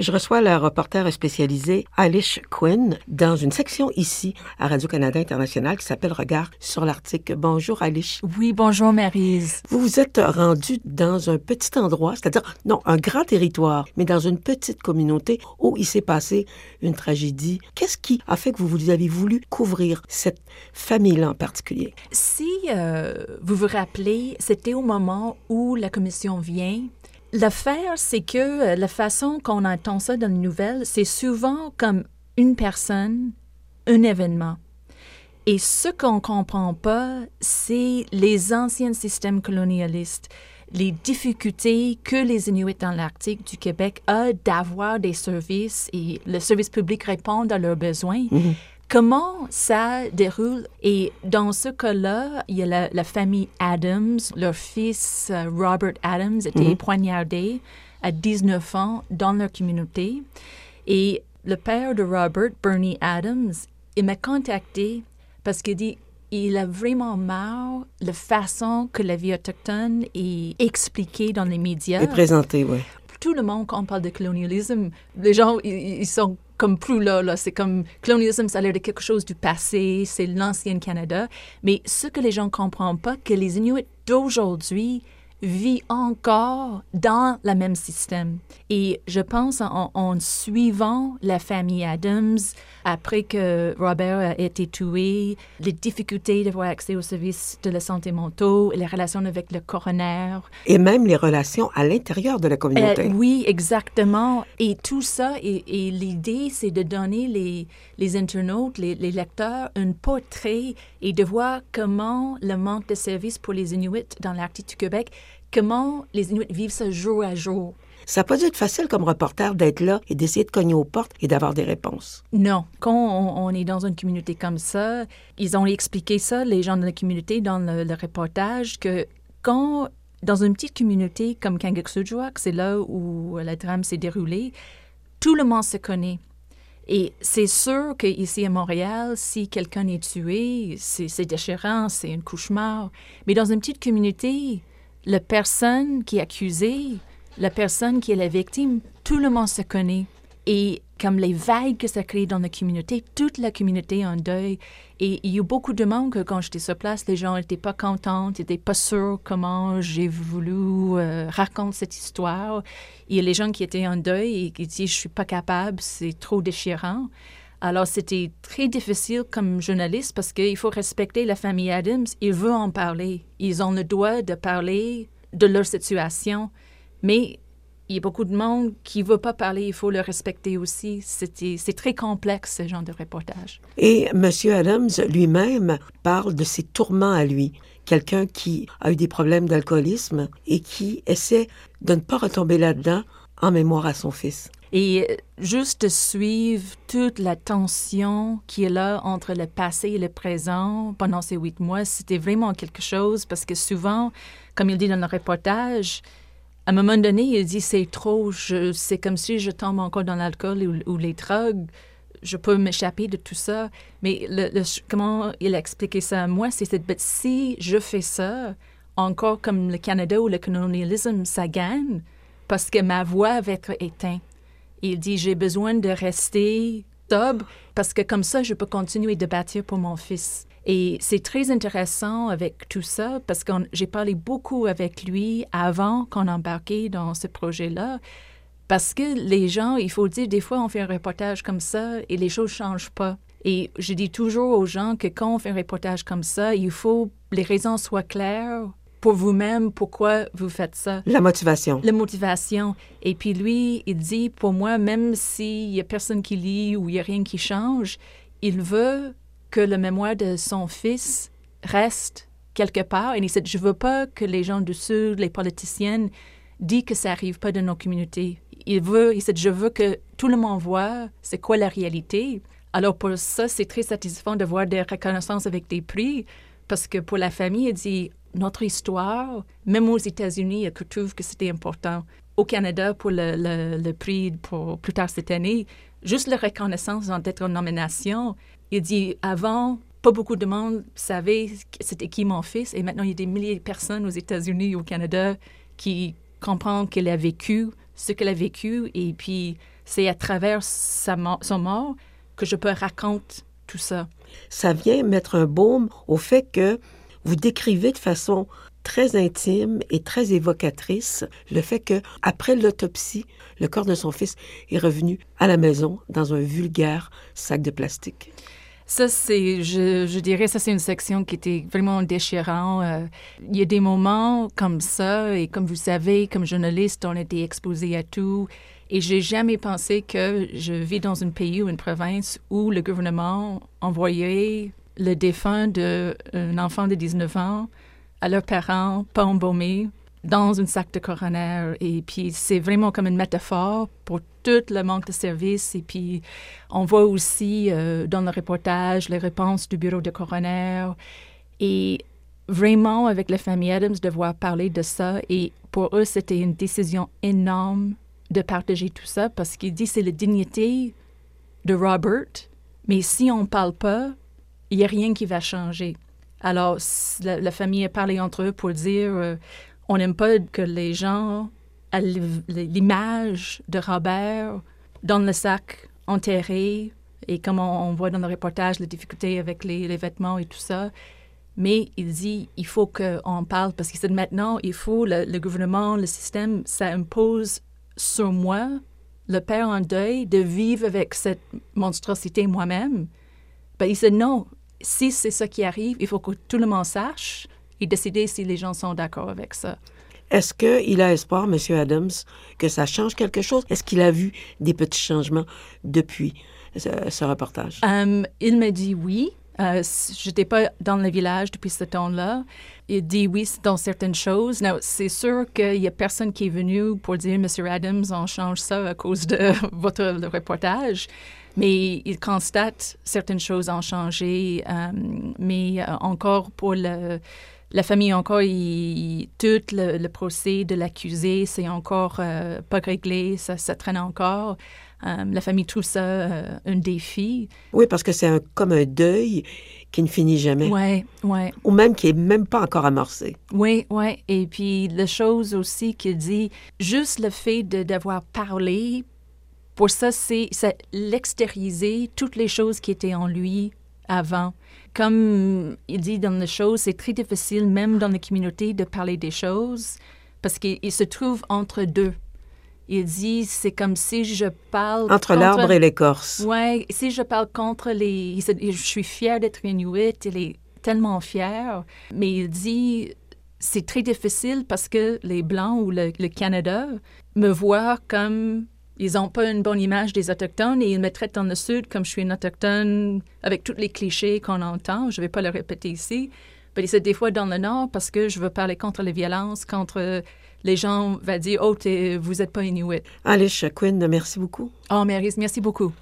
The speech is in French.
Je reçois la reporter spécialisée Alice Quinn dans une section ici à Radio-Canada International qui s'appelle Regard sur l'Arctique. Bonjour Alice. Oui, bonjour Maryse. Vous vous êtes rendue dans un petit endroit, c'est-à-dire, non, un grand territoire, mais dans une petite communauté où il s'est passé une tragédie. Qu'est-ce qui a fait que vous, vous avez voulu couvrir cette famille-là en particulier? Si euh, vous vous rappelez, c'était au moment où la commission vient L'affaire, c'est que euh, la façon qu'on entend ça dans les nouvelles, c'est souvent comme une personne, un événement. Et ce qu'on ne comprend pas, c'est les anciens systèmes colonialistes, les difficultés que les Inuits dans l'Arctique du Québec ont d'avoir des services et le service public répond à leurs besoins. Mhm comment ça déroule? Et dans ce cas-là, il y a la, famille Adams. Leur fils, euh, Robert Adams, était mhm. poignardé à 19 ans dans leur communauté. Et le père de Robert, Bernie Adams, il m'a contacté parce qu'il dit il a vraiment marre la façon que la vie autochtone est expliquée dans les médias. Et présentée, oui. Tout le monde, quand on parle de colonialisme, les gens, ils sont comme plus là, là. C'est comme colonialisme, ça a l'air de quelque chose du passé, c'est l'ancien Canada. Mais ce que les gens ne comprennent pas, que les Inuits d'aujourd'hui vit encore dans le même système. Et je pense en, suivant la famille Adams, après que Robert a été tué, les difficultés d'avoir accès aux services de la santé mentale, les relations avec le coroner. Et même les relations à l'intérieur de la communauté. Euh, oui, exactement. Et tout ça, et, l'idée, c'est de donner les, les internautes, les, les lecteurs, un portrait et de voir comment le manque de services pour les Inuits dans l'Arctique du Québec comment les Inuits vivent ce jour à jour? Ça n'a pas dû être facile comme reporter d'être là et d'essayer de cogner aux portes et d'avoir des réponses. Non. Quand on, est dans une communauté comme ça, ils ont expliqué ça, les gens de la communauté, dans le, reportage, que quand, dans une petite communauté comme Kangaksujwak, c'est là où la drame s'est déroulée, tout le monde se connaît. Et c'est sûr qu'ici à Montréal, si quelqu'un est tué, c'est déchirant, c'est un cauchemar. Mais dans une petite communauté, la personne qui est accusée, la personne qui est la victime, tout le monde se connaît. Et comme les vagues que ça crée dans la communauté, toute la communauté est en deuil. Et il y a beaucoup de monde que quand j'étais sur place, les gens n'étaient pas contents, n'étaient pas sûrs comment j'ai voulu euh, raconter cette histoire. Il y a les gens qui étaient en deuil et qui disaient je suis pas capable, c'est trop déchirant. Alors, c'était très difficile comme journaliste parce qu'il faut respecter la famille Adams. Ils veulent en parler. Ils ont le droit de parler de leur situation. Mais il y a beaucoup de monde qui ne veut pas parler. Il faut le respecter aussi. C'est très complexe, ce genre de reportage. Et M. Adams lui-même parle de ses tourments à lui. Quelqu'un qui a eu des problèmes d'alcoolisme et qui essaie de ne pas retomber là-dedans en mémoire à son fils. Et juste suivre toute la tension qui est là entre le passé et le présent pendant ces huit mois, c'était vraiment quelque chose parce que souvent, comme il dit dans le reportage, à un moment donné, il dit c'est trop, c'est comme si je tombe encore dans l'alcool ou, les drogues, je peux m'échapper de tout ça. Mais comment il a expliqué ça à moi, c'est cette si je fais ça, encore comme le Canada ou le colonialisme, ça gagne parce que ma voix va être éteinte. Il dit, j'ai besoin de rester sobre parce que comme ça, je peux continuer de bâtir pour mon fils. Et c'est très intéressant avec tout ça parce que j'ai parlé beaucoup avec lui avant qu'on embarquait dans ce projet-là. Parce que les gens, il faut dire, des fois, on fait un reportage comme ça et les choses changent pas. Et je dis toujours aux gens que quand on fait un reportage comme ça, il faut que les raisons soient claires pour vous-même pourquoi vous faites ça? La motivation. La motivation. Et puis lui, il dit, pour moi, même s'il y a personne qui lit ou il n'y a rien qui change, il veut que le mémoire de son fils reste quelque part. Et il dit, je veux pas que les gens du Sud, les politiciennes, disent que ça n'arrive pas dans nos communautés. Il veut, il dit, je veux que tout le monde voit c'est quoi la réalité. Alors pour ça, c'est très satisfaisant de voir des reconnaissances avec des prix, parce que pour la famille, il dit, notre histoire, même aux États-Unis, je trouve que c'était important. Au Canada, pour le, prix pour plus tard cette année, juste la reconnaissance d'être en nomination, il dit avant, pas beaucoup de monde savait c'était qui mon fils, et maintenant il y a des milliers de personnes aux États-Unis, au Canada, qui comprennent qu'elle a vécu ce qu'elle a vécu, et puis c'est à travers son mort que je peux raconter tout ça. Ça vient mettre un baume au fait que vous décrivez de façon très intime et très évocatrice le fait que après l'autopsie, le corps de son fils est revenu à la maison dans un vulgaire sac de plastique. Ça, c'est, je, dirais, ça, c'est une section qui était vraiment déchirante. Euh, il y a des moments comme ça, et comme vous savez, comme journaliste, on était exposé à tout. Et j'ai jamais pensé que je vis dans un pays ou une province où le gouvernement envoyait le défunt d'un enfant de 19 ans à leurs parents, pas embaumés, dans un sac de coroner. Et puis, c'est vraiment comme une métaphore pour tout le manque de services. Et puis, on voit aussi euh, dans le reportage les réponses du bureau de coroner. Et vraiment, avec la famille Adams, de voir parler de ça. Et pour eux, c'était une décision énorme de partager tout ça parce qu'il dit c'est la dignité de Robert. Mais si on ne parle pas, il n'y a rien qui va changer. Alors, la, famille a parlé entre eux pour dire euh, on n'aime pas que les gens l'image de Robert dans le sac enterré et comme on, voit dans le reportage, les difficultés avec les, vêtements et tout ça. Mais il dit il faut qu'on parle parce qu'il dit maintenant, il faut, le, le, gouvernement, le système, ça impose sur moi, le père en deuil, de vivre avec cette monstrosité moi-même. Ben, il dit non, si c'est ça qui arrive, il faut que tout le monde sache et décider si les gens sont d'accord avec ça. Est-ce qu'il a espoir, M. Adams, que ça change quelque chose? Est-ce qu'il a vu des petits changements depuis ce, reportage? Um, il me dit oui. Euh, je n'étais pas dans le village depuis ce temps-là. Il dit oui dans certaines choses. C'est sûr qu'il n'y a personne qui est venu pour dire, Monsieur Adams, on change ça à cause de votre reportage. Mais il constate certaines choses ont changé. Euh, mais euh, encore pour le, la famille, encore, il, tout le, procès de l'accusé, c'est encore pas réglé, ça, ça traîne encore. Euh, la famille trouve ça euh, un défi. Oui, parce que c'est comme un deuil qui ne finit jamais. Oui, oui. Ou même qui est même pas encore amorcé. Oui, oui. Et puis la chose aussi qu'il dit, juste le fait d'avoir parlé, pour ça, c'est l'extérioriser toutes les choses qui étaient en lui avant. Comme il dit dans les choses, c'est très difficile, même dans la communauté, de parler des choses parce qu'il se trouve entre deux. Il dit, c'est comme si je parle... Entre l'arbre et l'écorce. Oui, si je parle contre les... je suis fière d'être Inuit, il est tellement fier. Mais il dit, c'est très difficile parce que les Blancs ou le, Canada me voient comme ils n'ont pas une bonne image des Autochtones et ils me traitent dans le Sud comme je suis une Autochtone avec tous les clichés qu'on entend. Je ne vais pas le répéter ici. Mais c'est des fois dans le Nord parce que je veux parler contre les violences, contre les gens vont dire, oh, vous n'êtes pas Inuit. Alice Quinn, merci beaucoup. Oh, Maryse, merci beaucoup.